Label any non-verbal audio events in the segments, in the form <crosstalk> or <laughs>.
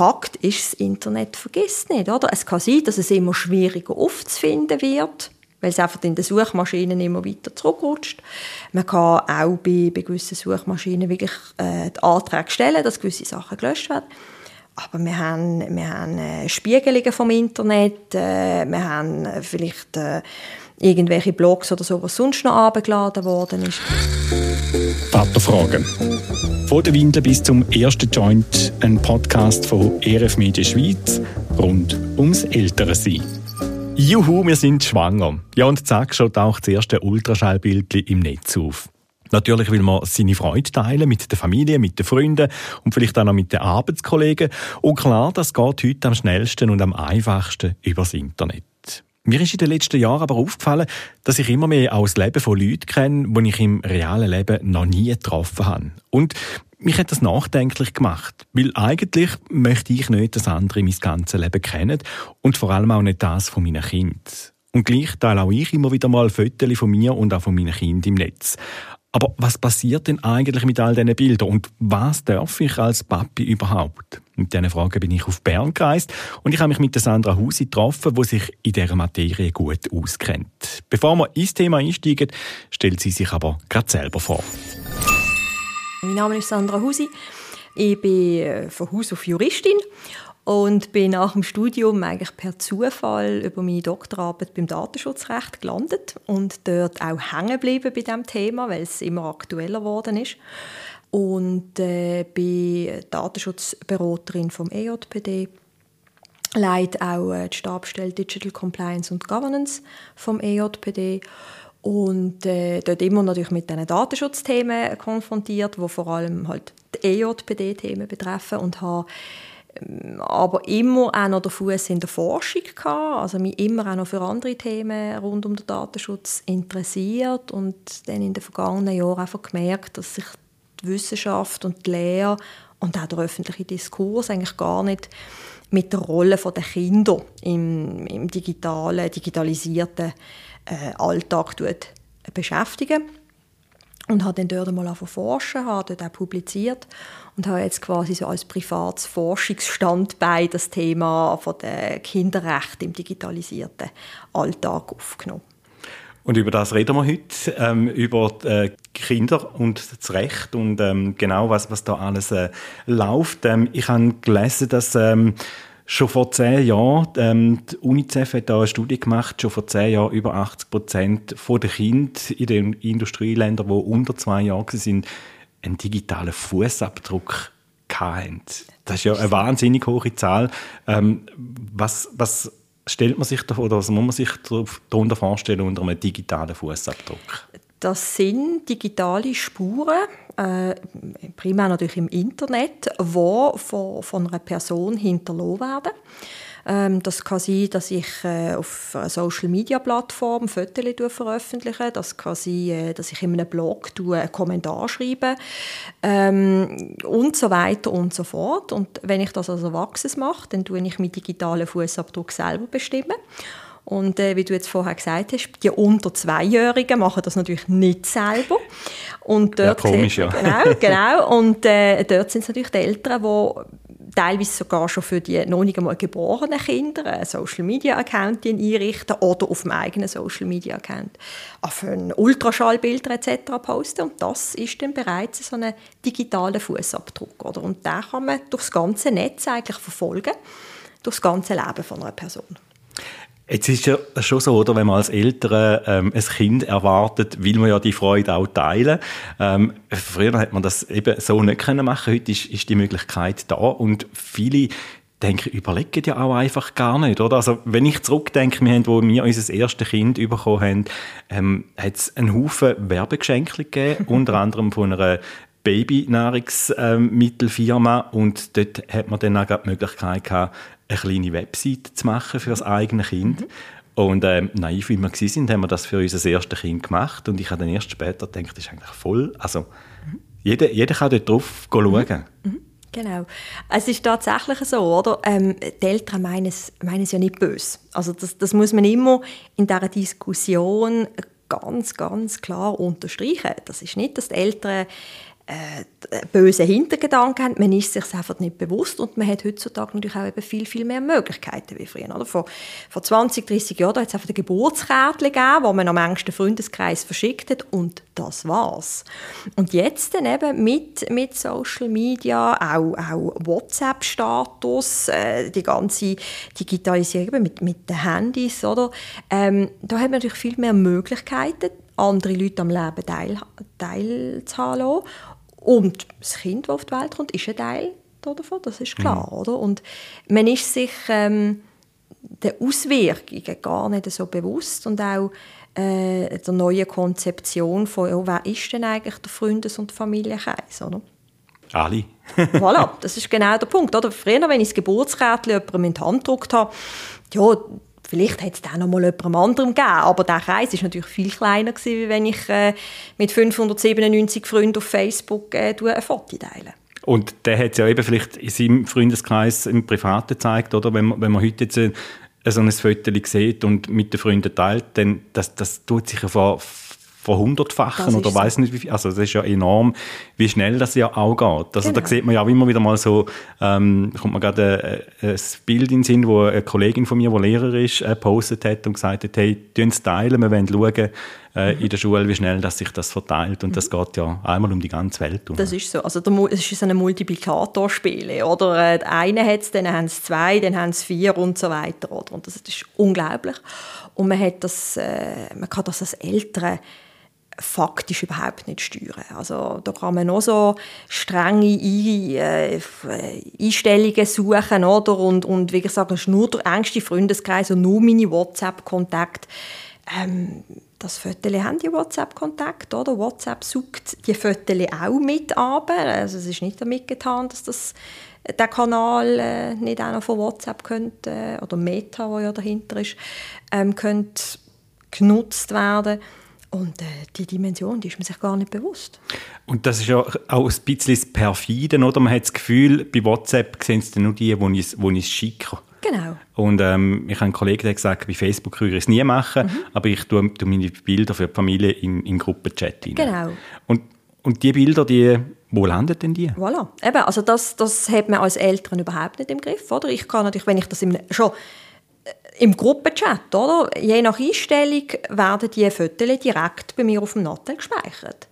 Fakt ist, das Internet vergisst nicht. Oder? Es kann sein, dass es immer schwieriger aufzufinden wird, weil es einfach in den Suchmaschinen immer weiter zurückrutscht. Man kann auch bei, bei gewissen Suchmaschinen wirklich äh, die Anträge stellen, dass gewisse Sachen gelöscht werden. Aber wir haben, wir haben äh, Spiegelungen vom Internet, äh, wir haben äh, vielleicht äh, irgendwelche Blogs oder so, was sonst noch abgeladen worden ist. Vaterfragen. Von der Windel bis zum ersten Joint, ein Podcast von ERF Media Schweiz rund ums Ältere-Sein. Juhu, wir sind schwanger. Ja, und zack, schaut auch das erste Ultraschallbild im Netz auf. Natürlich will man seine Freude teilen mit der Familie, mit den Freunden und vielleicht auch noch mit den Arbeitskollegen. Und klar, das geht heute am schnellsten und am einfachsten übers Internet. Mir ist in den letzten Jahren aber aufgefallen, dass ich immer mehr auch das Leben von Leuten kenne, die ich im realen Leben noch nie getroffen habe. Und mich hat das nachdenklich gemacht, weil eigentlich möchte ich nicht, dass andere mein ganzes Leben kennen und vor allem auch nicht das von meinen Kindern. Und gleich teile auch ich immer wieder mal Fotos von mir und auch von meinen Kindern im Netz. Aber was passiert denn eigentlich mit all diesen Bildern und was darf ich als Papi überhaupt? Mit diesen Fragen bin ich auf Bern gereist und ich habe mich mit Sandra Husi getroffen, die sich in dieser Materie gut auskennt. Bevor wir ins Thema einsteigen, stellt sie sich aber gerade selber vor. Mein Name ist Sandra Husi. Ich bin äh, von Haus auf Juristin und bin nach dem Studium eigentlich per Zufall über meine Doktorarbeit beim Datenschutzrecht gelandet und dort auch hängen geblieben bei diesem Thema, weil es immer aktueller geworden ist. Und äh, bin Datenschutzberaterin vom EJPD, leite auch äh, die Stabstelle Digital Compliance und Governance vom EJPD und äh, dort immer natürlich mit diesen Datenschutzthemen konfrontiert, wo vor allem halt die EJPD-Themen betreffen und habe aber immer auch noch den Fuß in der Forschung gehabt, also mich immer auch noch für andere Themen rund um den Datenschutz interessiert und dann in den vergangenen Jahren einfach gemerkt, dass sich die Wissenschaft und die Lehre und auch der öffentliche Diskurs eigentlich gar nicht mit der Rolle der Kinder im, im digitalen, digitalisierten äh, Alltag beschäftigen und habe dann dort einmal forschen, habe dort auch publiziert und habe jetzt quasi so als privates Forschungsstandbein das Thema von der Kinderrechte im digitalisierten Alltag aufgenommen. Und über das reden wir heute, ähm, über äh, Kinder und das Recht und ähm, genau was, was da alles äh, läuft. Ähm, ich habe gelesen, dass ähm, Schon vor zehn Jahren, ähm, die UNICEF hat da eine Studie gemacht, schon vor zehn Jahren über 80 Prozent der Kinder in den Industrieländern, die unter zwei Jahren sind, einen digitalen Fußabdruck hatten. Das ist ja eine wahnsinnig hohe Zahl. Ähm, was, was stellt man sich davor, oder was muss man sich darunter vorstellen unter einem digitalen Fußabdruck? Das sind digitale Spuren, äh, primär natürlich im Internet, die von, von einer Person hinterlassen werden. Ähm, das kann sein, dass ich äh, auf einer Social-Media-Plattform Fotos veröffentliche. Das kann sein, äh, dass ich in einem Blog einen Kommentar schreibe ähm, und so weiter und so fort. Und wenn ich das als Erwachsenes mache, dann tue ich meinen digitalen Fußabdruck selber bestimmen. Und äh, wie du jetzt vorher gesagt hast, die unter Zweijährigen machen das natürlich nicht selber. Und dort ja, komisch, ja. Genau, genau. Und äh, dort sind es natürlich die Eltern, die teilweise sogar schon für die noch nicht einmal geborenen Kinder einen Social-Media-Account einrichten oder auf dem eigenen Social-Media-Account auf Ultraschallbilder etc. posten. Und das ist dann bereits so ein digitaler Fußabdruck. Oder? Und den kann man durch das ganze Netz eigentlich verfolgen, durch das ganze Leben von einer Person. Jetzt ist ja schon so, oder, wenn man als Eltern ähm, ein Kind erwartet, will man ja die Freude auch teilen. Ähm, früher hat man das eben so nicht können machen. Heute ist, ist die Möglichkeit da und viele denke, überlegen ja auch einfach gar nicht, oder? Also, wenn ich zurückdenke, wir haben, wo wir unser erstes Kind bekommen haben, ähm, hat es einen Haufen Werbegeschenke gegeben, <laughs> unter anderem von einer Babynahrungsmittelfirma und dort hat man dann auch die Möglichkeit gehabt, eine kleine Webseite zu machen für das eigene Kind. Mhm. Und ähm, naiv wie wir sind, haben wir das für unser erstes Kind gemacht. Und ich habe dann erst später gedacht, das ist eigentlich voll. Also, mhm. jeder, jeder kann dort drauf schauen. Mhm. mhm. Genau. Es ist tatsächlich so, oder? Ähm, die Eltern meinen es, meinen es ja nicht böse. Also das, das muss man immer in dieser Diskussion ganz, ganz klar unterstreichen. Das ist nicht, dass die Eltern äh, böse Hintergedanken haben. Man ist sich einfach nicht bewusst und man hat heutzutage natürlich auch eben viel, viel mehr Möglichkeiten wie früher. Oder? Vor, vor 20, 30 Jahren hat es einfach ein Geburtskärtchen gegeben, das man am engsten Freundeskreis verschickt hat und das war's. Und jetzt dann eben mit, mit Social Media, auch, auch WhatsApp-Status, äh, die ganze Digitalisierung mit, mit den Handys, oder? Ähm, da hat man natürlich viel mehr Möglichkeiten, andere Leute am Leben teil, teilzuhaben und das Kind, das auf die Welt kommt, ist ein Teil davon, das ist klar. Mhm. Oder? Und man ist sich ähm, der Auswirkungen gar nicht so bewusst und auch äh, der neuen Konzeption von, ja, wer ist denn eigentlich der Freundes- und Familienkreis, oder? Alle. <laughs> voilà, das ist genau der Punkt. Oder? Früher, wenn ich das Geburtskärtchen jemandem in die Hand gedruckt habe, ja, Vielleicht hätte es dann noch mal jemandem anderem gegeben, aber der Kreis ist natürlich viel kleiner gewesen, wenn ich äh, mit 597 Freunden auf Facebook äh, ein Foto teile. Und der hat es ja eben vielleicht in seinem Freundeskreis im Privaten gezeigt, oder? Wenn man, wenn man heute jetzt ein, so ein Foto sieht und mit den Freunden teilt, dann das, das tut sich ja vor verhundertfachen oder weiß nicht wie viel. Also das ist ja enorm, wie schnell das ja auch geht. Also genau. da sieht man ja auch immer wieder mal so, ähm, kommt man gerade ein, ein Bild in den Sinn, wo eine Kollegin von mir, die Lehrer ist, äh, postet hat und gesagt hat, hey, tun es teilen, wir wollen schauen, äh, mhm. in der Schule, wie schnell dass sich das verteilt. Und mhm. das geht ja einmal um die ganze Welt. Um. Das ist so. Also es ist so ein Multiplikatorspiel. Oder? Äh, eine hat es, dann haben es zwei, dann haben es vier und so weiter. Oder? Und das ist unglaublich. Und man, hat das, äh, man kann das als Eltern faktisch überhaupt nicht steuern. Also da kann man noch so strenge äh, Einstellungen suchen oder? Und, und wie gesagt, es ist nur der engste Freundeskreis und nur meine WhatsApp-Kontakte. Ähm, das Viertel haben die WhatsApp-Kontakt, oder? WhatsApp sucht die Viertel auch mit ab. Also es ist nicht damit getan, dass das der Kanal äh, nicht auch noch von WhatsApp könnte, äh, oder Meta, wo ja dahinter ist, ähm, könnte genutzt werden. Und äh, die Dimension, die ist man sich gar nicht bewusst. Und das ist ja auch ein bisschen das Perfide, oder? Man hat das Gefühl, bei WhatsApp sehen es nur die, die ich es schicke. Genau. Und ähm, ich habe einen Kollegen, der gesagt, bei Facebook würde ich es nie machen, mhm. aber ich tue, tue, meine Bilder für die Familie in, in Gruppenchat rein. Genau. Und, und die Bilder, die, wo landen denn die? Voilà. Eben, also das, das hat man als Eltern überhaupt nicht im Griff, oder? Ich kann natürlich, wenn ich das im, schon im Gruppenchat, oder? Je nach Einstellung werden die Fotos direkt bei mir auf dem Nattel gespeichert.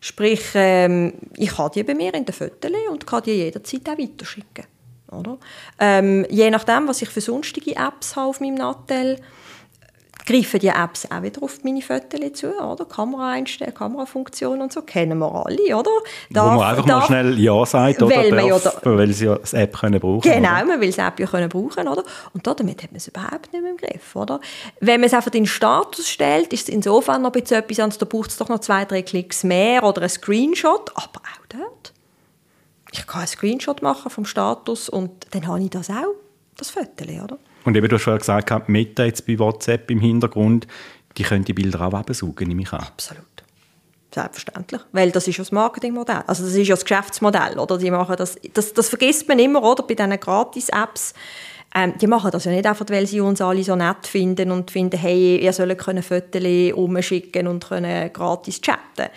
Sprich, ähm, ich habe die bei mir in den Fotos und kann die jederzeit auch weiterschicken. Oder? Ähm, je nachdem, was ich für sonstige Apps habe auf meinem Nattel, greifen die Apps auch wieder auf meine Fotos zu, oder? Kameraeinstellungen, Kamerafunktionen und so, kennen wir alle, oder? Darf, Wo man einfach darf, mal schnell Ja sagt, oder? Weil, darf, ja da, weil sie ja das App können brauchen Genau, oder? man will das App ja können brauchen, oder? Und damit hat man es überhaupt nicht mehr im Griff, oder? Wenn man es einfach in den Status stellt, ist es insofern noch ein bisschen etwas anderes, da braucht es doch noch zwei, drei Klicks mehr oder ein Screenshot, aber auch dort ich kann einen Screenshot machen vom Status und dann habe ich das auch, das Foto, oder? Und eben, du hast vorhin gesagt, Meta jetzt bei WhatsApp im Hintergrund, die können die Bilder auch absaugen, nehme ich an. Absolut. Selbstverständlich. Weil das ist ja das Marketingmodell. Also das ist ja das Geschäftsmodell, oder? Die machen das, das, das vergisst man immer, oder? Bei diesen Gratis-Apps. Ähm, die machen das ja nicht einfach, weil sie uns alle so nett finden und finden, hey, ihr sollt können Fotos umschicken und können gratis chatten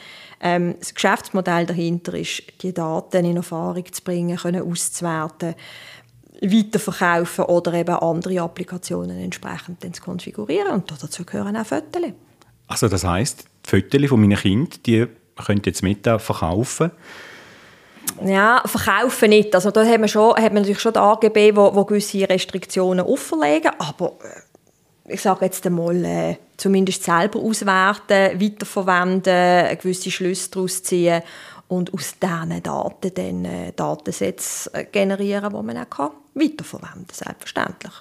ähm, das Geschäftsmodell dahinter ist, die Daten in Erfahrung zu bringen, können auszuwerten, weiterverkaufen oder eben andere Applikationen entsprechend zu konfigurieren. Und dazu gehören auch Fotos. Also das heisst, die Fotos von meinen Kindern, die könnt ihr jetzt mit verkaufen? Ja, verkaufen nicht. Also da hat man, schon, hat man natürlich schon die AGB, wo, wo gewisse Restriktionen auferlegen, aber äh, ich sage jetzt einmal, äh, zumindest selber auswerten, weiterverwenden, gewisse Schlüsse daraus ziehen und aus diesen Daten dann äh, Datensätze äh, generieren, die man auch kann, weiterverwenden kann, selbstverständlich.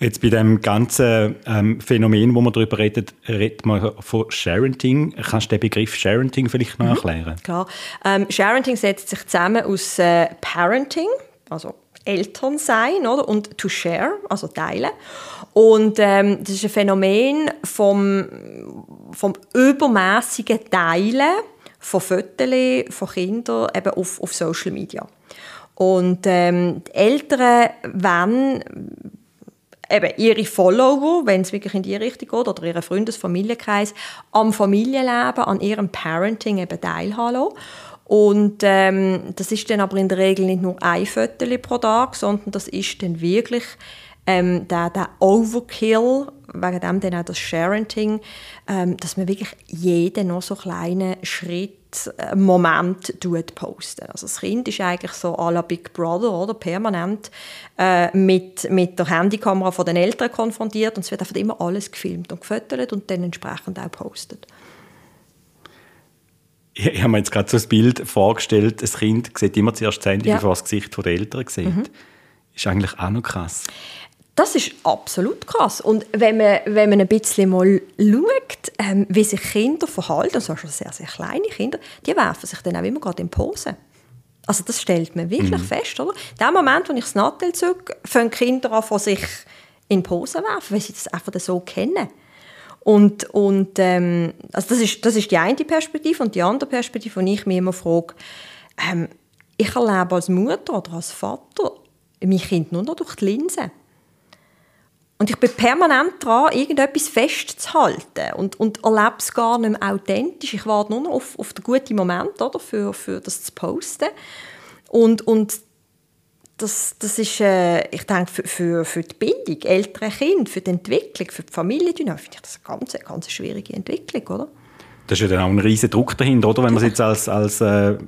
Jetzt bei dem ganzen ähm, Phänomen, wo man darüber redet, redet man von Sharenting. Kannst du den Begriff Sharenting vielleicht noch mhm. erklären? Klar. Ähm, Sharenting setzt sich zusammen aus äh, Parenting, also Eltern sein, oder? Und to share, also teilen. Und ähm, das ist ein Phänomen vom, vom übermäßigen Teilen von Fotos von Kindern eben auf, auf Social Media. Und ähm, die Eltern wollen eben ihre Follower, wenn es wirklich in die Richtung geht, oder ihren Freundes-, Familienkreis, am Familienleben, an ihrem Parenting eben teilhaben. Und ähm, das ist dann aber in der Regel nicht nur ein Viertel pro Tag, sondern das ist dann wirklich ähm, der, der Overkill, wegen dem dann auch das Sharenting, ähm, dass man wirklich jeden noch so kleinen Schritt, äh, Moment posten. Also das Kind ist eigentlich so à la Big Brother, oder? permanent äh, mit, mit der Handykamera von den Eltern konfrontiert und es wird einfach immer alles gefilmt und gefüttert und dann entsprechend auch postet. Ich, ich habe mir jetzt gerade so ein Bild vorgestellt, ein Kind sieht immer zuerst das Handy, Ja. bevor es das Gesicht der Eltern sieht. Mhm. Ist eigentlich auch noch krass. Das ist absolut krass. Und wenn man, wenn man ein bisschen mal schaut, ähm, wie sich Kinder verhalten, also schon sehr, sehr kleine Kinder, die werfen sich dann auch immer gerade in Pose. Also das stellt man wirklich fest, oder? In dem Moment, wo ich das Nattel zücke, fangen Kinder an, von sich in Pose werfen, weil sie das einfach so kennen. Und, und ähm, also das, ist, das ist die eine Perspektive. Und die andere Perspektive, die ich mich immer frage, ähm, ich erlebe als Mutter oder als Vater mein Kind nur noch durch die Linse. Und ich bin permanent dran, irgendetwas festzuhalten und, und erlebe es gar nicht mehr authentisch. Ich warte nur noch auf, auf den guten Moment oder, für, für das zu posten. Und, und das, das ist, äh, ich denke, für, für, für die Bindung, ältere Kinder, für die Entwicklung, für die Familiendynamik, finde ich das eine ganz, ganz schwierige Entwicklung, oder? Da ist ja dann auch ein riesen Druck dahinter, oder? Wenn man es jetzt als, als äh,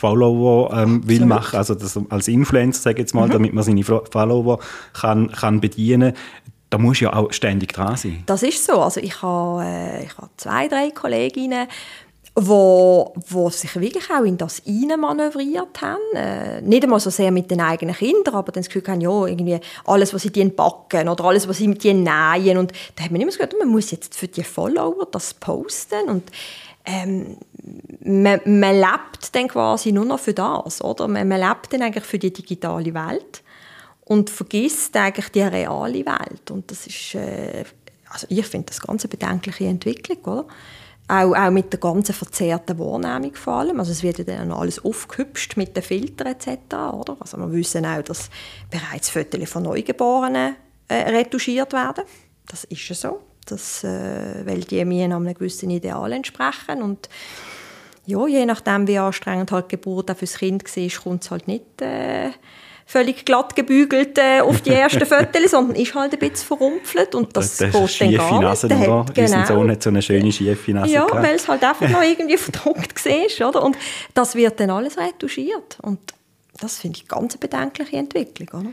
Follower ähm, will machen, also das, als Influencer, sage ich jetzt mal, damit man seine Fo- Follower kann, kann bedienen da muss ja auch ständig dran sein. Das ist so. Also ich habe, äh, ich habe zwei, drei Kolleginnen, wo, wo sich wirklich auch in das manövriert haben. Äh, nicht einmal so sehr mit den eigenen Kindern, aber dann das Gefühl haben, ja, irgendwie alles, was sie denen backen oder alles, was sie mit denen nähen. Und da hat man immer so gedacht, man muss jetzt für die Follower das posten und ähm, man, man lebt dann quasi nur noch für das, oder? Man, man lebt dann eigentlich für die digitale Welt und vergisst eigentlich die reale Welt. Und das ist, äh, also ich finde das ganz eine bedenkliche Entwicklung, oder? Auch, auch mit der ganzen verzerrten Wahrnehmung vor allem. Also es wird ja dann alles aufgehübscht mit den Filtern etc. Oder? Also wir wissen auch, dass bereits Fotos von Neugeborenen äh, retuschiert werden. Das ist ja so. Das, äh, weil die mir einem gewissen Ideal entsprechen. Und ja, je nachdem, wie anstrengend halt die Geburt auch fürs Kind war, kommt es halt nicht äh, völlig glatt gebügelt äh, auf die ersten <laughs> Fotos, sondern ist halt ein bisschen verrumpelt und das, das geht ist dann gar nicht. Nase, hat- Unser Sohn genau. hat so eine schöne schiefe Nase Ja, weil es halt einfach <laughs> noch irgendwie verdruckt war, oder? Und das wird dann alles retuschiert und das finde ich ganz eine bedenkliche Entwicklung, oder?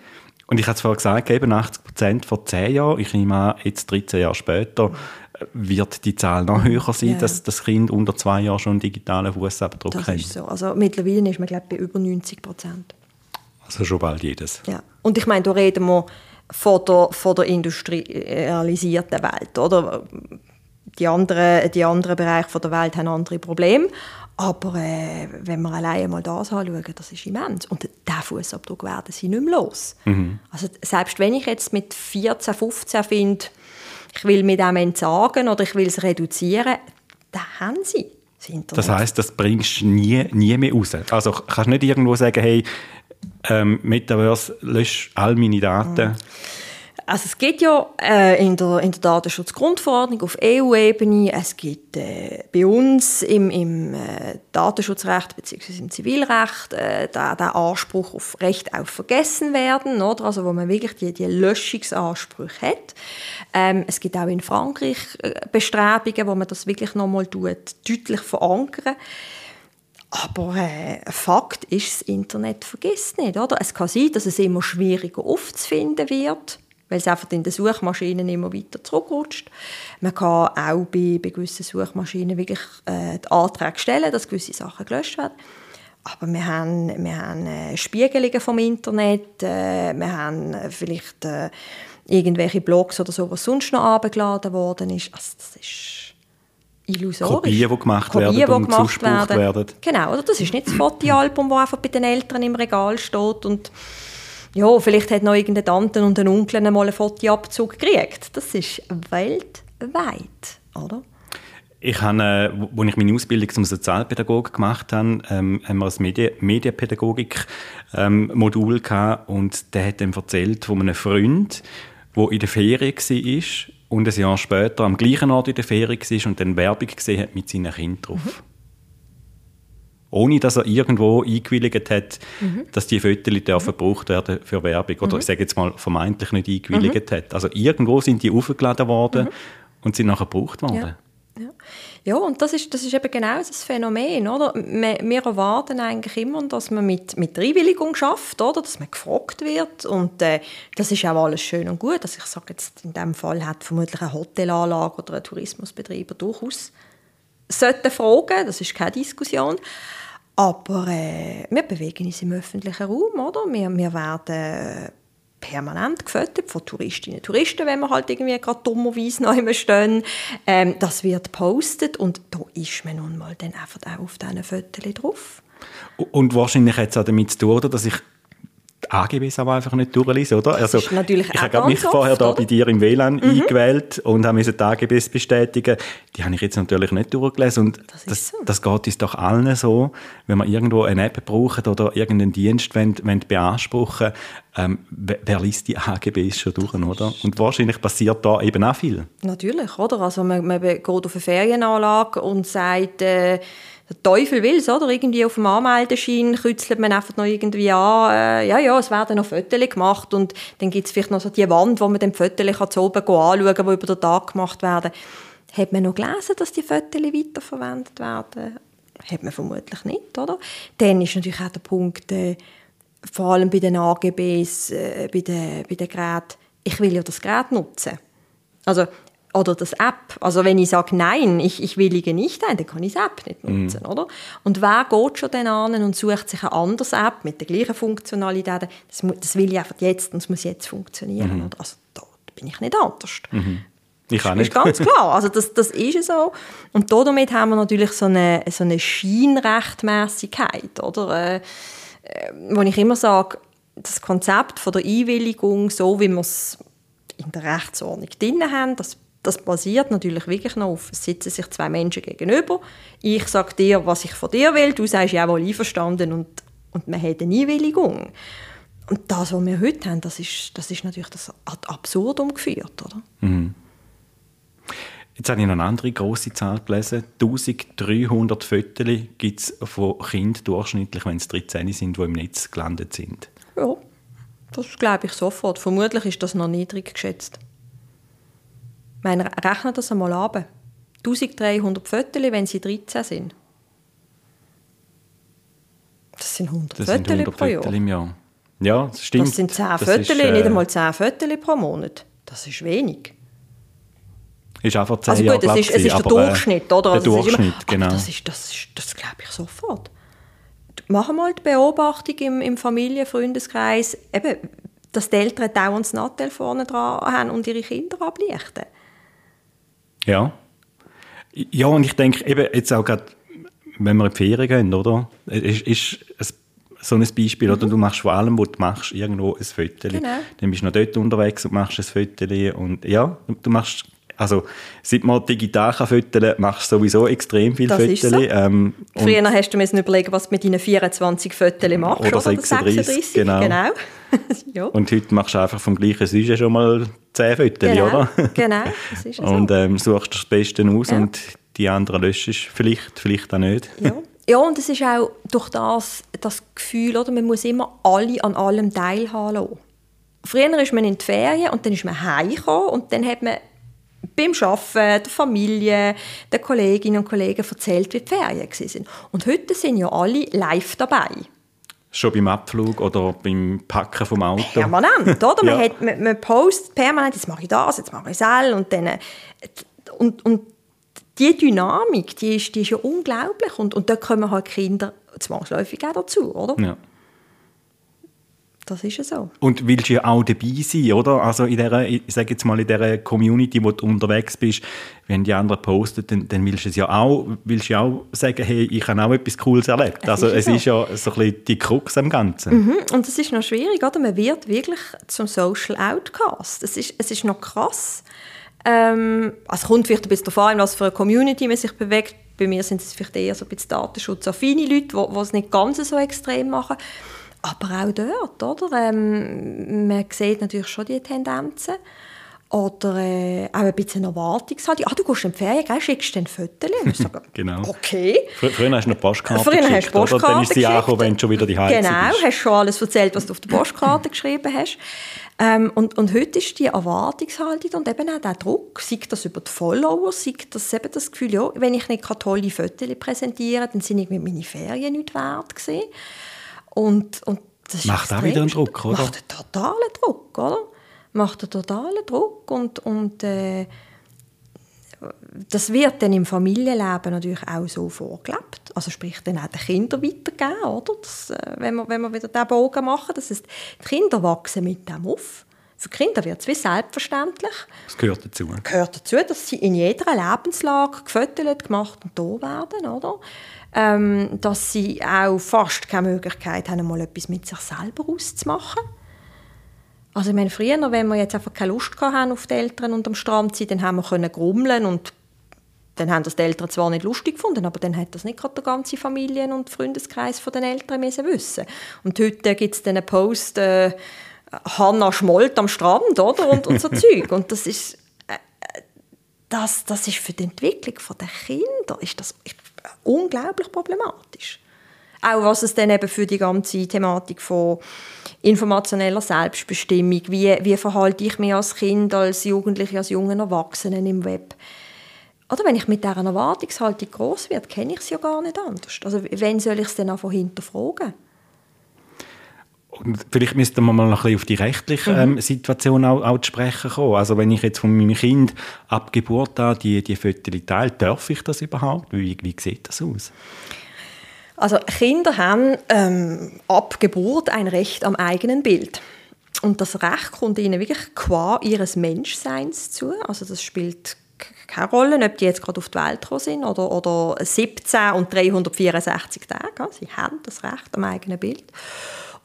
Und ich habe es vorhin gesagt, eben 80 Prozent vor 10 Jahren, ich nehme an, jetzt 13 Jahre später, wird die Zahl noch höher sein, Ja, dass das Kind unter zwei Jahren schon einen digitalen Fußabdruck Das hat. ist so. Also mittlerweile ist man, glaube ich, bei über 90 Prozent. Also schon bald jedes. Ja. Und ich meine, da reden wir von der, von der industrialisierten Welt, oder? Die anderen, die anderen Bereiche der Welt haben andere Probleme. Aber äh, wenn wir alleine mal das anschauen, das ist immens. Und diesen Fußabdruck werden sie nicht mehr los. Also selbst wenn ich jetzt mit 14, 15 finde, ich will mit dem entsagen oder ich will es reduzieren, da haben sie das Internet. Das heißt, das bringst du nie, nie mehr raus. Also kannst du nicht irgendwo sagen, hey, ähm, Metaverse, lösch all meine Daten. Also es gibt ja äh, in, der, in der Datenschutzgrundverordnung auf EU-Ebene, es gibt äh, bei uns im, im äh, Datenschutzrecht bzw. im Zivilrecht äh, der Anspruch auf Recht auf Vergessenwerden, oder? Also wo man wirklich die, die Löschungsansprüche hat. Ähm, es gibt auch in Frankreich äh, Bestrebungen, wo man das wirklich nochmal tut, deutlich verankern. Aber äh, Fakt ist, das Internet vergisst nicht. Oder? Es kann sein, dass es immer schwieriger aufzufinden wird, weil es einfach in den Suchmaschinen immer weiter zurückrutscht. Man kann auch bei, bei gewissen Suchmaschinen wirklich äh, die Anträge stellen, dass gewisse Sachen gelöscht werden. Aber wir haben, wir haben äh, Spiegelungen vom Internet, äh, wir haben äh, vielleicht äh, irgendwelche Blogs oder so, was sonst noch abgeladen worden ist. Also das ist illusorisch. Kopien, die gemacht Kopien, werden und gemacht zugespuckt werden. Genau, oder? das ist nicht das Fotoalbum, das einfach bei den Eltern im Regal steht und ja, vielleicht hat noch irgendeine Tante und ein Onkel mal einen Fotoabzug gekriegt. Das ist weltweit, oder? Ich habe, äh, wo ich meine Ausbildung zum Sozialpädagogen gemacht habe, ähm, haben wir ein Medi Medienpädagogik-Modul gehabt und der hat dann erzählt von einem Freund, der in der Ferien war und ein Jahr später am gleichen Ort in der Ferien war und dann Werbung gesehen hat mit seinen Kindern drauf. Ohne dass er irgendwo eingewilligt hat, mhm. dass die Fotos mhm. gebraucht werden für Werbung. Oder mhm. ich sage jetzt mal, vermeintlich nicht eingewilligt mhm. hat. Also irgendwo sind die aufgeladen worden mhm. und sind nachher gebraucht worden. Ja. Ja. ja, und das ist, das ist eben genau das Phänomen. Oder? Wir, wir erwarten eigentlich immer, dass man mit, mit Einwilligung schafft, oder? dass man gefragt wird. Und äh, das ist auch alles schön und gut. Also ich sage jetzt, in diesem Fall hat vermutlich eine Hotelanlage oder ein Tourismusbetreiber durchaus sollten fragen, das ist keine Diskussion. Aber äh, wir bewegen uns im öffentlichen Raum, oder? Wir, wir werden permanent gefüttert von Touristinnen und Touristen, wenn wir halt irgendwie gerade dummerweise noch immer stehen. Ähm, das wird gepostet und da ist man nun mal dann einfach auch auf diesen Fotos drauf. Und wahrscheinlich hat es auch damit zu tun, dass ich die AGBs aber einfach nicht durchlesen, oder? Also, ich habe mich vorher oft, da bei dir im WLAN mhm. eingewählt und habe die AGBs bestätigen. Die habe ich jetzt natürlich nicht durchgelesen und das, das, so. das, geht uns doch allen so, wenn wir irgendwo eine App brauchen oder irgendeinen Dienst wollen, wollen beanspruchen, ähm, wer, wer liest die AGBs schon durch, oder? Und wahrscheinlich passiert da eben auch viel. Natürlich, oder? Also man, man geht auf eine Ferienanlage und sagt, äh, der Teufel will es, oder? Irgendwie auf dem Anmeldeschein kützelt man einfach noch irgendwie an, äh, ja, ja, es werden noch Fotos gemacht und dann gibt es vielleicht noch so die Wand, wo man dann Fotos zu oben anschauen kann, die über den Tag gemacht werden. Hat man noch gelesen, dass die Fotos weiterverwendet werden? Hat man vermutlich nicht, oder? Dann ist natürlich auch der Punkt, äh, vor allem bei den AGBs, äh, bei, den, bei den Geräten, ich will ja das Gerät nutzen. Also oder das App. Also wenn ich sage, nein, ich, ich willige nicht ein, dann kann ich das App nicht mhm. nutzen, mm. oder? Und wer geht schon dann an und sucht sich eine andere App mit der gleichen Funktionalität? Das, das will ich einfach jetzt und es muss jetzt funktionieren. Mm. Also da bin ich nicht anders. Mm. Ich auch nicht. ist ganz klar. <laughs> Also das, das ist so. Und damit haben wir natürlich so eine, so eine Scheinrechtmäßigkeit, oder? Äh, äh, wo ich immer sage, das Konzept von der Einwilligung, so wie wir es in der Rechtsordnung drin haben, das das basiert natürlich wirklich noch auf, es sitzen sich zwei Menschen gegenüber. Ich sage dir, was ich von dir will, du sagst ja wohl einverstanden und, und man hat eine Einwilligung. Und das, was wir heute haben, das ist, das ist natürlich das ad absurdum geführt, oder? Mhm. Jetzt habe ich noch eine andere grosse Zahl gelesen. 1300 Fotos gibt es von Kindern durchschnittlich, wenn es 13 sind, die im Netz gelandet sind. Ja, das glaube ich sofort. Vermutlich ist das noch niedrig geschätzt. Man rechnet das einmal ab. 1300 Fotos, wenn sie 13 sind. Das sind 100 das sind 100 pro Jahr. im Jahr. Ja, das stimmt. Das sind 10 Fotos, äh, nicht einmal 10 Fotos pro Monat. Das ist wenig. Ist einfach 10 also gut, Jahre es ist, es ist der äh, Durchschnitt, oder? Also der Durchschnitt, immer, genau. Das, ist, das, ist, das glaube ich sofort. Machen mal die Beobachtung im, im Familien-, Freundeskreis, eben, dass die Eltern dauernd das Nattel vorne dran haben und ihre Kinder ablichten. Ja. Ja, und ich denke eben jetzt auch gerade, wenn wir in die Ferien gehen, oder? Ist, ist so ein Beispiel, mhm. oder? Du machst vor allem, was du machst, irgendwo ein Foto. Genau. Dann bist du noch dort unterwegs und machst ein Foto. Und ja, du machst also, seit man digital kann füttern machst du sowieso extrem viel Fotos. So. Ähm, Früher hast du mir überlegen, was du mit deinen 24 Fotos machst. Oder 36, 36 genau. genau. <laughs> ja. Und heute machst du einfach vom gleichen Sujet schon mal 10 Fotos, genau. oder? genau, das <laughs> ist so. Und ähm, suchst das Beste aus ja. und die anderen löschst vielleicht, vielleicht auch nicht. Ja. Ja, und es ist auch durch das, das Gefühl, oder, man muss immer alle an allem teilhaben lassen. Früher ist man in die Ferien und dann ist man heimgekommen und dann hat man beim Arbeiten, der Familie, den Kolleginnen und Kollegen erzählt, wie die Ferien waren. Und heute sind ja alle live dabei. Schon beim Abflug oder beim Packen vom Auto? Permanent, oder? <laughs> ja. man, hat, man, man postet permanent, jetzt mache ich das, jetzt mache ich das und dann... Äh, und, und die Dynamik, die ist, die ist ja unglaublich und, und da kommen halt Kinder zwangsläufig auch dazu, oder? Ja. Das ist ja so. Und willst du ja auch dabei sein, oder? Also in der, ich sage jetzt mal, in der Community, wo du unterwegs bist, wenn die anderen posten, dann, dann willst du es ja auch, willst ja auch sagen, hey, ich habe auch etwas Cooles erlebt. Es also ist es so. ist ja so ein bisschen die Krux am Ganzen. Mhm. Und es ist noch schwierig, oder? Man wird wirklich zum Social Outcast. Es ist, es ist noch krass. Ähm, also es kommt vielleicht ein bisschen darauf an, was für eine Community man sich bewegt. Bei mir sind es vielleicht eher so ein bisschen datenschutzaffine Leute, die es nicht ganz so extrem machen. Aber auch dort, oder? Ähm, man sieht natürlich schon die Tendenzen. oder äh, auch ein bisschen Erwartungshaltung. Ah, du gehst in die Ferien, gell? schickst du ein Foto? <laughs> genau. Okay. Fr früher hast du noch Postkarte Früher geschickt, hast du Postkarte oder? Dann ist sie angekommen, wenn du schon wieder die Heizung Genau, bist. hast schon alles erzählt, was du auf der Postkarte <laughs> geschrieben hast. Ähm, und, und heute ist die Erwartungshaltung und eben auch der Druck, sei das über die Follower, sei das eben das Gefühl, ja, wenn ich nicht tolle Fotos präsentiere, dann sind irgendwie meine Ferien nicht wert gewesen. Und, und das Macht auch wieder einen Druck, oder? Macht einen totalen Druck, oder? Macht einen totalen Druck und, und äh, das wird dann im Familienleben natürlich auch so vorgelebt. Also sprich dann auch den Kindern weitergeben, oder? Das, äh, wenn, wir, wenn wir wieder diesen Bogen machen. Das heißt, die Kinder wachsen mit dem auf. Für Kinder wird es wie selbstverständlich. Das gehört dazu. gehört dazu, dass sie in jeder Lebenslage gefüttert, gemacht und da werden, oder? Ähm, dass sie auch fast keine Möglichkeit haben, mal etwas mit sich selber auszumachen. Also ich meine, früher, wenn wir jetzt einfach keine Lust hatten auf die Eltern und am Strand sind, dann haben wir können grummeln und dann haben das die Eltern zwar nicht lustig gefunden, aber dann hat das nicht gerade der ganze Familien- und Freundeskreis von den Eltern müssen wissen. Und heute gibt es dann einen Post, äh, Hanna schmollt am Strand, oder? Und, und so <laughs> Zeug. Und das ist, äh, das, das ist für die Entwicklung der Kinder ist das unglaublich problematisch. Auch was es dann eben für die ganze Thematik von informationeller Selbstbestimmung, wie, wie verhalte ich mich als Kind, als Jugendliche, als jungen Erwachsenen im Web. Oder wenn ich mit dieser Erwartungshaltung groß werde, kenne ich es ja gar nicht anders. Also wenn soll ich es dann einfach hinterfragen? Und vielleicht müssten wir mal noch ein bisschen auf die rechtliche ähm, Mhm. Situation auch, auch zu sprechen kommen. Also wenn ich jetzt von meinem Kind ab Geburt an die, die Fotos teile, darf ich das überhaupt? Wie, wie sieht das aus? Also Kinder haben ähm, ab Geburt ein Recht am eigenen Bild. Und das Recht kommt ihnen wirklich qua ihres Menschseins zu. Also das spielt keine Rolle, ob die jetzt gerade auf die Welt gekommen sind oder, oder 17 und 364 Tage. Sie haben das Recht am eigenen Bild.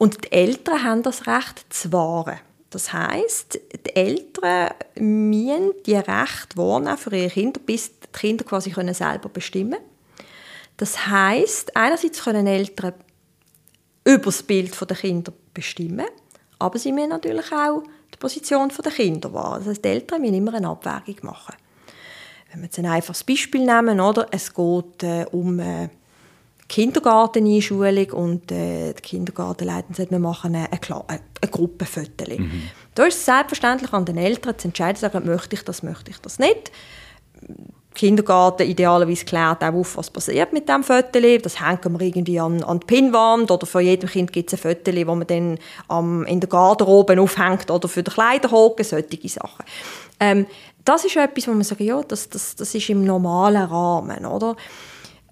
Und die Eltern haben das Recht zu wahren. Das heißt, die Eltern müssen die Rechte wahrnehmen für ihre Kinder, bis die Kinder quasi können selber bestimmen können. Das heißt, einerseits können Eltern über das Bild der Kinder bestimmen, aber sie müssen natürlich auch die Position der Kinder wahren. Das heißt, die Eltern müssen immer eine Abwägung machen. Wenn wir jetzt ein einfaches Beispiel nehmen, oder? es geht äh, um äh, Kindergarteneinschulung und äh, die Kindergartenleitung sagt, wir machen eine, eine, Gruppenfoto. Da ist es selbstverständlich an den Eltern zu entscheiden, sagen, möchte ich das, möchte ich das nicht. Kindergarten idealerweise klärt auch auf, was passiert mit diesem Foto. Das hängt wir irgendwie an, an die Pinnwand oder für jedem Kind gibt es ein Foto, das man dann am, in der Garderobe aufhängt oder für den Kleiderhaken, solche Sachen. Ähm, das ist etwas, wo man sagt, ja, das, das, das ist im normalen Rahmen, oder?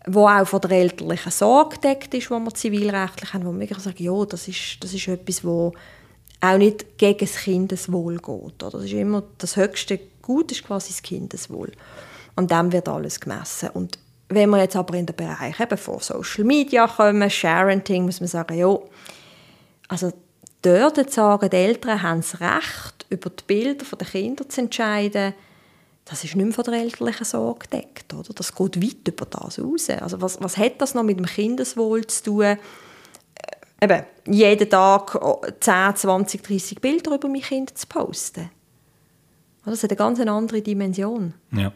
Wo auch von der elterlichen Sorge gedeckt ist, wo wir zivilrechtlich haben, wo wir sagen, ja, das ist, das ist etwas, wo auch nicht gegen das Kindeswohl geht. Oder? Das ist immer das höchste Gut ist quasi das Kindeswohl. An dem wird alles gemessen. Und wenn wir jetzt aber in den Bereich eben von Social Media kommen, Sharenting, muss man sagen, ja, also dort sagen, die Eltern haben das Recht, über die Bilder der Kinder zu entscheiden, das ist nicht mehr von der elterlichen Sorge gedeckt. Oder? Das geht weit über das raus. Also was, was hat das noch mit dem Kindeswohl zu tun? Äh, eben, jeden Tag oh, 10, 20, 30 Bilder über mein Kind zu posten. Das hat eine ganz andere Dimension. Ja.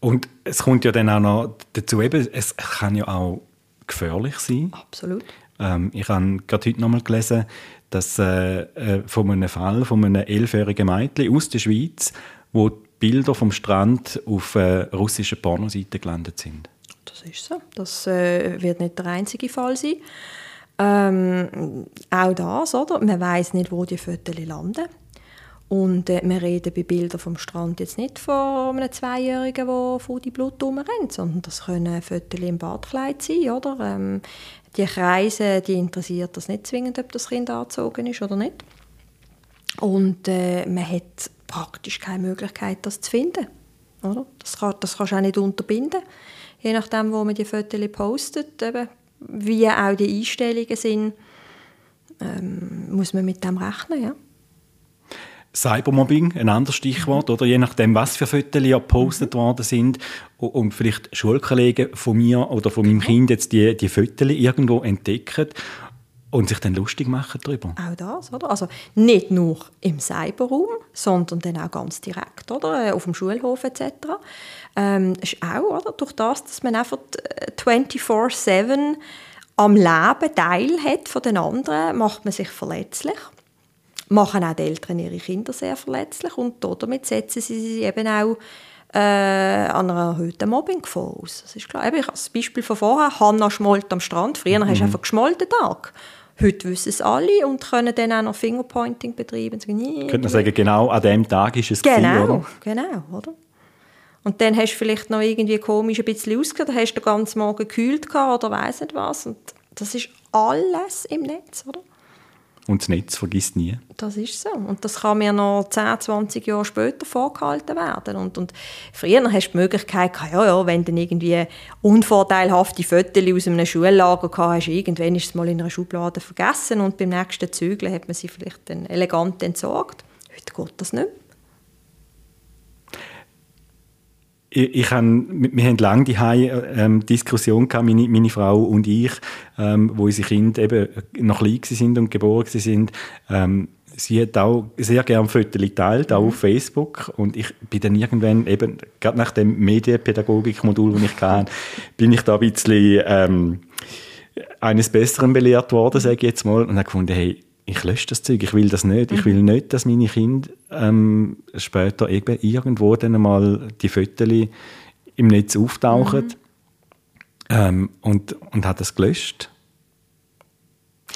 Und es kommt ja dann auch noch dazu, eben, es kann ja auch gefährlich sein. Absolut. Ähm, ich habe gerade heute nochmal gelesen, dass äh, äh, von einem Fall von einem elfjährigen Mädchen aus der Schweiz, wo die Bilder vom Strand auf äh, russischen Pornoseiten gelandet sind. Das ist so. Das äh, wird nicht der einzige Fall sein. Ähm, auch das, oder? Man weiß nicht, wo die Fotos landen. Und äh, wir reden bei Bildern vom Strand jetzt nicht von einem Zweijährigen, der vor die Blut rumrennt, sondern das können Fotos im Badkleid sein, oder? Ähm, die Kreise, die interessiert das nicht zwingend, ob das Kind angezogen ist oder nicht. Und äh, man hat praktisch keine Möglichkeit, das zu finden. Oder? Das, kann, das kannst du auch nicht unterbinden. Je nachdem, wo man die Fotos postet, eben, wie auch die Einstellungen sind, ähm, muss man mit dem rechnen, ja. Cybermobbing, ein anderes Stichwort, oder? Je nachdem, was für Fotos gepostet worden sind und- und vielleicht Schulkollegen von mir oder von meinem Kind jetzt die, die Fotos irgendwo entdecken Und sich dann lustig machen darüber. Auch das, oder? Also nicht nur im Cyberraum, sondern dann auch ganz direkt, oder? Äh, auf dem Schulhof etc. Ähm, ist auch, oder? Durch das, dass man einfach 24-7 am Leben teilhat von den anderen, macht man sich verletzlich. Machen auch die Eltern ihre Kinder sehr verletzlich und damit setzen sie sich eben auch äh, an einer erhöhten Mobbinggefahr aus. Das ist klar. Eben, ich habe das Beispiel von vorher, Hanna schmollt am Strand. Früher mhm. hast du einfach geschmolten Tag. Heute wissen es alle und können dann auch noch Fingerpointing betreiben. Könnte man sagen, genau an dem Tag ist es Genau, gewesen, oder? genau, oder? Und dann hast du vielleicht noch irgendwie komisch ein bisschen ausgesehen, oder hast du den ganzen Morgen gekühlt oder weiss nicht was. Und das ist alles im Netz, oder? Und das Netz vergisst nie. Das ist so. Und das kann mir noch 10, 20 Jahre später vorgehalten werden. Und, und früher hast du die Möglichkeit, ja, ja, wenn du irgendwie unvorteilhafte Fotos aus einem Schullager gehabt hast, irgendwann ist es mal in einer Schublade vergessen und beim nächsten Zügeln hat man sie vielleicht dann elegant entsorgt. Heute geht das nicht ich, ich hab, wir haben lange die ähm, Diskussion gehabt, meine, meine Frau und ich, ähm, wo unsere Kinder eben noch klein sind und geboren sind. Ähm, sie hat auch sehr gerne Fotos geteilt, auch mhm. auf Facebook. Und ich bin dann irgendwann, eben, gerade nach dem Medienpädagogik-Modul, das ich hatte, bin ich da ein bisschen ähm, eines Besseren belehrt worden, sage ich jetzt mal. Und habe gefunden, hey, ich lösche das Zeug, ich will das nicht. Ich will mhm. nicht, dass meine Kinder ähm, später eben irgendwo dann mal die Fotos im Netz auftauchen. Mhm. Ähm, und, und hat das gelöscht.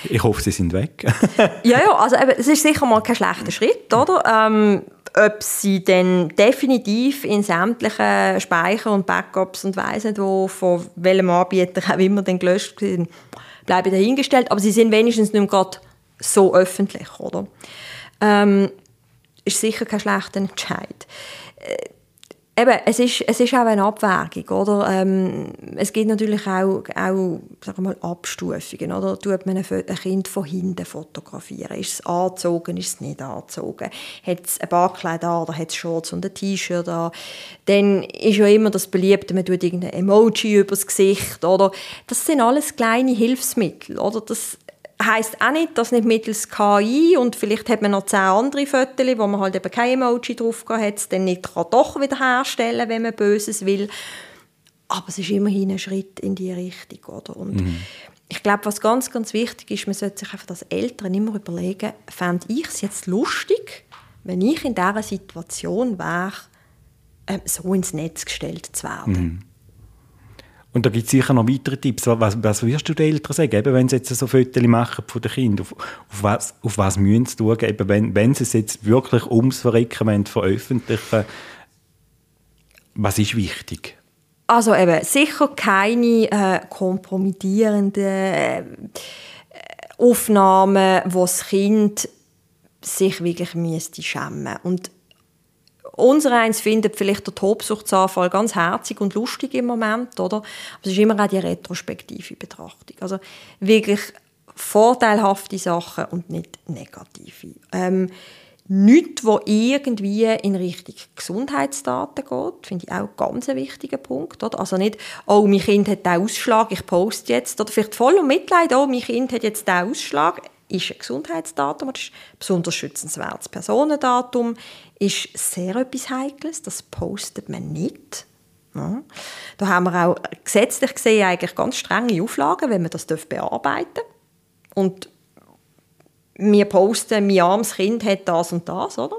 Ich hoffe, sie sind weg. <laughs> ja, ja, also eben, es ist sicher mal kein schlechter Schritt, oder? Ähm, ob sie dann definitiv in sämtlichen Speicher und Backups und weiss nicht wo, von welchem Anbieter auch immer dann gelöscht sind, bleiben dahingestellt. Aber sie sind wenigstens nicht mehr gerade so öffentlich, oder? Ähm, ist sicher kein schlechter Entscheid. Äh, eben, es ist, es ist auch eine Abwägung, oder? Ähm, es gibt natürlich auch, auch sagen mal, Abstufungen, oder? Tut man ein, ein Kind von hinten fotografieren? Ist es angezogen, ist es nicht angezogen? Hat es ein Barkleid an oder hat es Shorts und ein T-Shirt an? Dann ist ja immer das Beliebte, man tut irgendein Emoji übers Gesicht, oder? Das sind alles kleine Hilfsmittel, oder? Das heißt auch nicht, dass nicht mittels KI und vielleicht hat man noch zehn andere Fotos, wo man halt eben kein Emoji drauf hat, es dann nicht kann doch wieder herstellen, wenn man Böses will. Aber es ist immerhin ein Schritt in die Richtung, oder? Und mhm. ich glaube, was ganz, ganz wichtig ist, man sollte sich einfach als Eltern immer überlegen, fände ich es jetzt lustig, wenn ich in dieser Situation wäre, äh, so ins Netz gestellt zu werden. Mhm. Und da gibt es sicher noch weitere Tipps. Was, was wirst du den Eltern sagen, eben, wenn sie jetzt so Fotos machen von den Kindern? Auf, auf, was, auf was müssen sie schauen, eben, wenn, wenn sie es jetzt wirklich ums Verrecken veröffentlichen Was ist wichtig? Also eben, sicher keine äh, kompromittierenden äh, Aufnahmen, wo das Kind sich wirklich müsste schämen müsste. Unser eins findet vielleicht der Tobsuchtsanfall ganz herzig und lustig im Moment, oder? Aber es ist immer auch die retrospektive Betrachtung. Also wirklich vorteilhafte Sachen und nicht negative. Ähm, nichts, wo irgendwie in Richtung Gesundheitsdaten geht, finde ich auch ganz ein wichtiger Punkt. Oder? Also nicht, oh, mein Kind hat einen Ausschlag, ich poste jetzt. Oder vielleicht voll um Mitleid, oh, mein Kind hat jetzt einen Ausschlag ist ein Gesundheitsdatum, das ist ein besonders schützenswertes Personendatum, ist sehr etwas Heikles, das postet man nicht. Ja. Da haben wir auch gesetzlich gesehen eigentlich ganz strenge Auflagen, wenn man das bearbeiten darf. Und wir posten, mein armes Kind hat das und das, oder?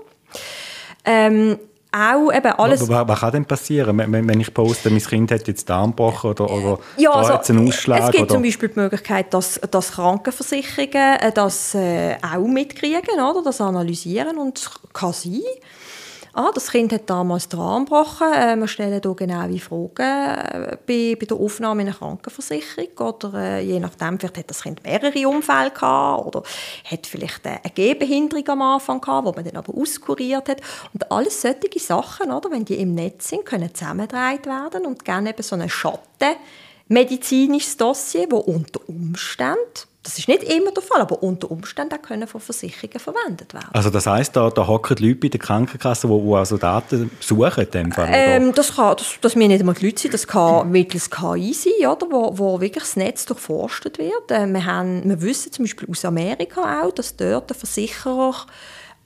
Ähm, auch eben alles... Was, was kann denn passieren, wenn, wenn ich poste, mein Kind hat jetzt Darmbruch oder, oder ja, da also, einen Ausschlag? Es gibt oder? zum Beispiel die Möglichkeit, dass, dass Krankenversicherungen äh, das äh, auch mitkriegen, oder? das analysieren und kann sein, ah, das Kind hat damals den Arm gebrochen, äh, wir stellen hier genaue Fragen äh, bei, bei der Aufnahme in eine Krankenversicherung. Oder äh, je nachdem, vielleicht hat das Kind mehrere Unfälle gehabt oder hat vielleicht eine Gehbehinderung am Anfang gehabt, die man dann aber auskuriert hat. Und alles solche Sachen, oder, wenn die im Netz sind, können zusammengetragen werden und gerne eben so einen Schatten medizinisches Dossier, wo unter Umständen Das ist nicht immer der Fall, aber unter Umständen können von Versicherungen verwendet werden. Also das heisst, da, da hocken Leute bei der Krankenkasse, die, die also Daten suchen in dem Fall? Ähm, das, kann, das, das müssen nicht einmal die Leute sein, das kann mittels KI sein, oder, wo, wo wirklich das Netz durchforstet wird. Äh, wir, haben, wir wissen zum Beispiel aus Amerika auch, dass dort der Versicherer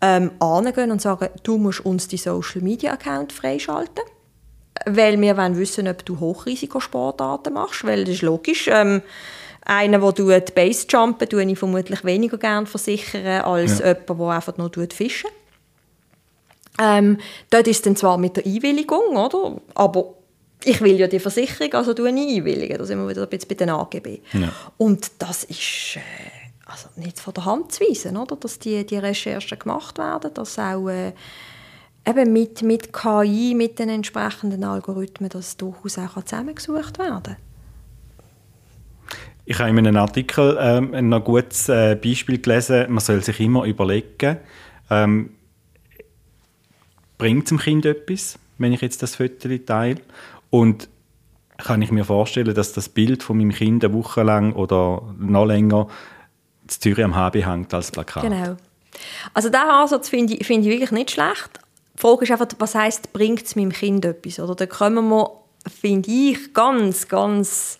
ähm, angehen und sagen, du musst uns die Social Media Account freischalten weil wir wollen wissen, ob du Hochrisikosportarten machst, weil das ist logisch. Ähm, einer, der tut Basejumpen, tue ich vermutlich weniger gerne versichern, als ja. jemand, der einfach nur fischen ähm, Dort ist es dann zwar mit der Einwilligung, oder? aber ich will ja die Versicherung, also tue ich einwilligen. Da sind wir wieder ein bisschen bei den AGB. Ja. Und das ist äh, also nicht von der Hand zu weisen, oder? dass die, die Recherchen gemacht werden, dass auch äh, eben mit, mit KI, mit den entsprechenden Algorithmen, dass durchaus auch zusammengesucht werden kann. Ich habe in einem Artikel ähm, ein noch gutes äh, Beispiel gelesen. Man soll sich immer überlegen, ähm, bringt es dem Kind etwas, wenn ich jetzt das Foto teile? Und kann ich mir vorstellen, dass das Bild von meinem Kind eine Woche lang oder noch länger in Zürich am HB hängt als Plakat? Genau. Also diesen Ansatz finde ich, find ich wirklich nicht schlecht. Die Frage ist einfach, was heisst, bringt es meinem Kind etwas? Oder da kommen wir, finde ich, ganz, ganz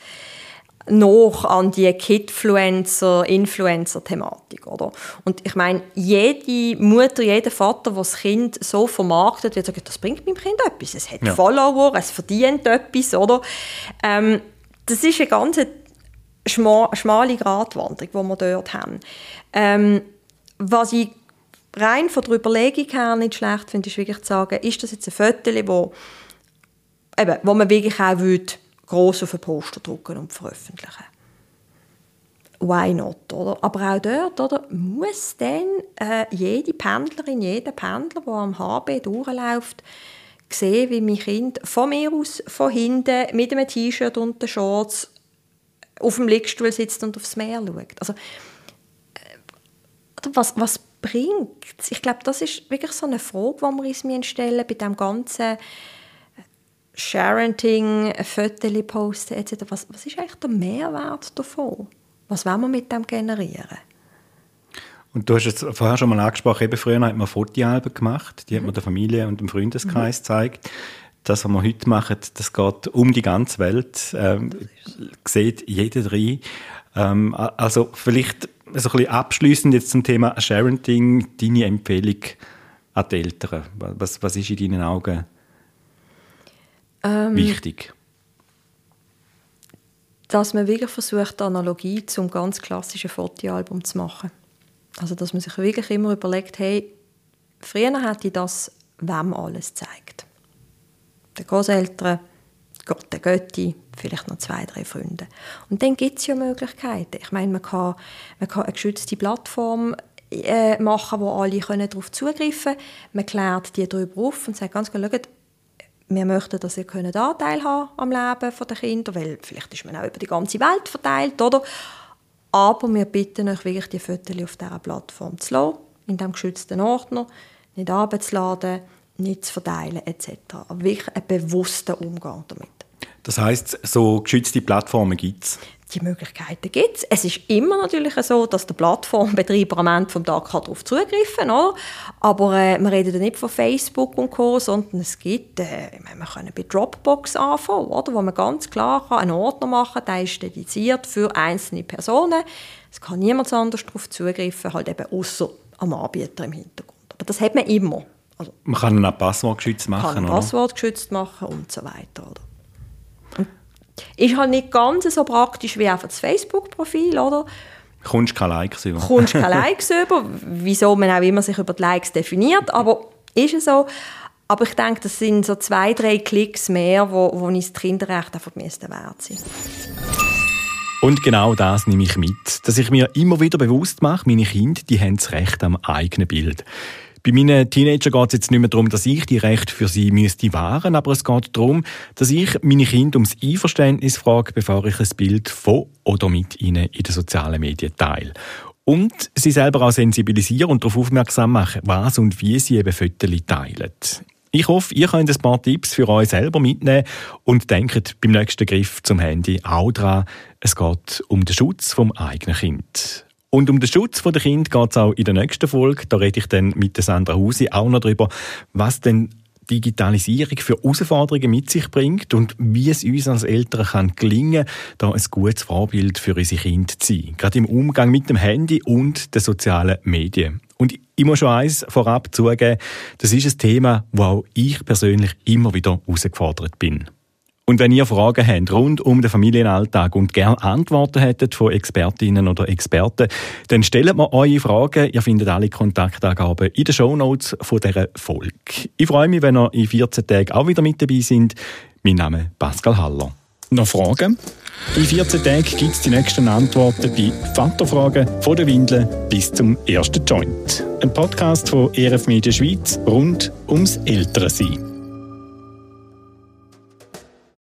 noch an die Kidfluencer, Influencer-Thematik, oder? Und ich meine, jede Mutter, jeder Vater, der das Kind so vermarktet, wird sagen, das bringt meinem Kind etwas. Es hat ja. Follower, es verdient etwas, oder? Ähm, das ist eine ganz schma schmale Gratwanderung, die wir dort haben. Ähm, was ich rein von der Überlegung her nicht schlecht finde, ist wirklich zu sagen, ist das jetzt ein Foto, wo, eben, wo man wirklich auch würde, gross auf ein Poster drucken und veröffentlichen. Why not? Oder? Aber auch dort oder, muss dann äh, jede Pendlerin, jeder Pendler, der am HB durchläuft, sehen, wie mein Kind von mir aus, von hinten, mit einem T-Shirt und den Shorts auf dem Liegestuhl sitzt und aufs Meer schaut. Also, äh, was, was bringt Ich glaube, das ist wirklich so eine Frage, die wir uns stellen bei dem ganzen Sharenting, Fotos posten etc. Was, was ist eigentlich der Mehrwert davon? Was wollen wir mit dem generieren? Und du hast es vorher schon mal angesprochen, eben früher hat man Fotoalben gemacht, die mhm. hat man der Familie und dem Freundeskreis mhm. gezeigt. Das, was wir heute machen, das geht um die ganze Welt, ähm, sieht jeder rein. Ähm, also vielleicht so ein bisschen abschliessend jetzt zum Thema Sharenting, deine Empfehlung an die Eltern. Was, was ist in deinen Augen ähm, wichtig? Dass man wirklich versucht, Analogie zum ganz klassischen Fotoalbum zu machen. Also, dass man sich wirklich immer überlegt, hey, früher hätte ich das wem alles gezeigt. Den Großeltern, Gott, der Götti, vielleicht noch zwei, drei Freunde. Und dann gibt es ja Möglichkeiten. Ich meine, man kann, man kann eine geschützte Plattform äh, machen, wo alle können darauf zugreifen können. Man klärt die darüber auf und sagt ganz klar, schaut, wir möchten, dass ihr könnt Anteil haben am Leben der Kinder, weil vielleicht ist man auch über die ganze Welt verteilt, oder? Aber wir bitten euch wirklich, die Fotos auf dieser Plattform zu lassen, in diesem geschützten Ordner, nicht abzuladen, nicht zu verteilen etc. Aber wirklich einen bewussten Umgang damit. Das heißt, so geschützte Plattformen gibt es? Die Möglichkeiten gibt es. Es ist immer natürlich so, dass der Plattformbetreiber am Ende des Tages darauf zugreifen kann. Aber äh, wir reden nicht von Facebook und Co., sondern es gibt, äh, wir können bei Dropbox anfangen, oder, wo man ganz klar kann einen Ordner machen kann, der ist dediziert für einzelne Personen. Es kann niemand anders darauf zugreifen, halt eben außer am Anbieter im Hintergrund. Aber das hat man immer. Also, man kann ihn auch passwortgeschützt machen, kann passwortgeschützt machen und so weiter. Oder? Ist halt nicht ganz so praktisch wie einfach das Facebook-Profil, oder? Kommst keine Likes über. Kommst keine <laughs> Likes über, wieso man auch immer sich über die Likes definiert, aber ist es so. Aber ich denke, das sind so zwei, drei Klicks mehr, wo, wo uns das Kinderrecht einfach wert sind. Und genau das nehme ich mit, dass ich mir immer wieder bewusst mache, meine Kinder, die haben das Recht am eigenen Bild. Bei meinen Teenagern geht es jetzt nicht mehr darum, dass ich die Rechte für sie müsste wahren, aber es geht darum, dass ich meine Kinder ums Einverständnis frage, bevor ich ein Bild von oder mit ihnen in den sozialen Medien teile. Und sie selber auch sensibilisieren und darauf aufmerksam machen, was und wie sie eben Fotos teilen. Ich hoffe, ihr könnt ein paar Tipps für euch selber mitnehmen und denkt beim nächsten Griff zum Handy auch daran, Es geht um den Schutz vom eigenen Kind. Und um den Schutz der Kind geht es auch in der nächsten Folge. Da rede ich dann mit Sandra Husi auch noch darüber, was denn Digitalisierung für Herausforderungen mit sich bringt und wie es uns als Eltern kann gelingen da ein gutes Vorbild für unsere Kinder zu sein. Gerade im Umgang mit dem Handy und den sozialen Medien. Und ich muss schon eins vorab zugeben, das ist ein Thema, wo auch ich persönlich immer wieder herausgefordert bin. Und wenn ihr Fragen habt rund um den Familienalltag und gerne Antworten hättet von Expertinnen oder Experten, dann stellt mir eure Fragen. Ihr findet alle Kontaktangaben in den Shownotes von dieser Folge. Ich freue mich, wenn ihr in 14 Tagen auch wieder mit dabei seid. Mein Name ist Pascal Haller. Noch Fragen? In 14 Tagen gibt es die nächsten Antworten bei Vaterfragen von der Windel bis zum ersten Joint. Ein Podcast von ERF Media Schweiz rund ums Ältere sein.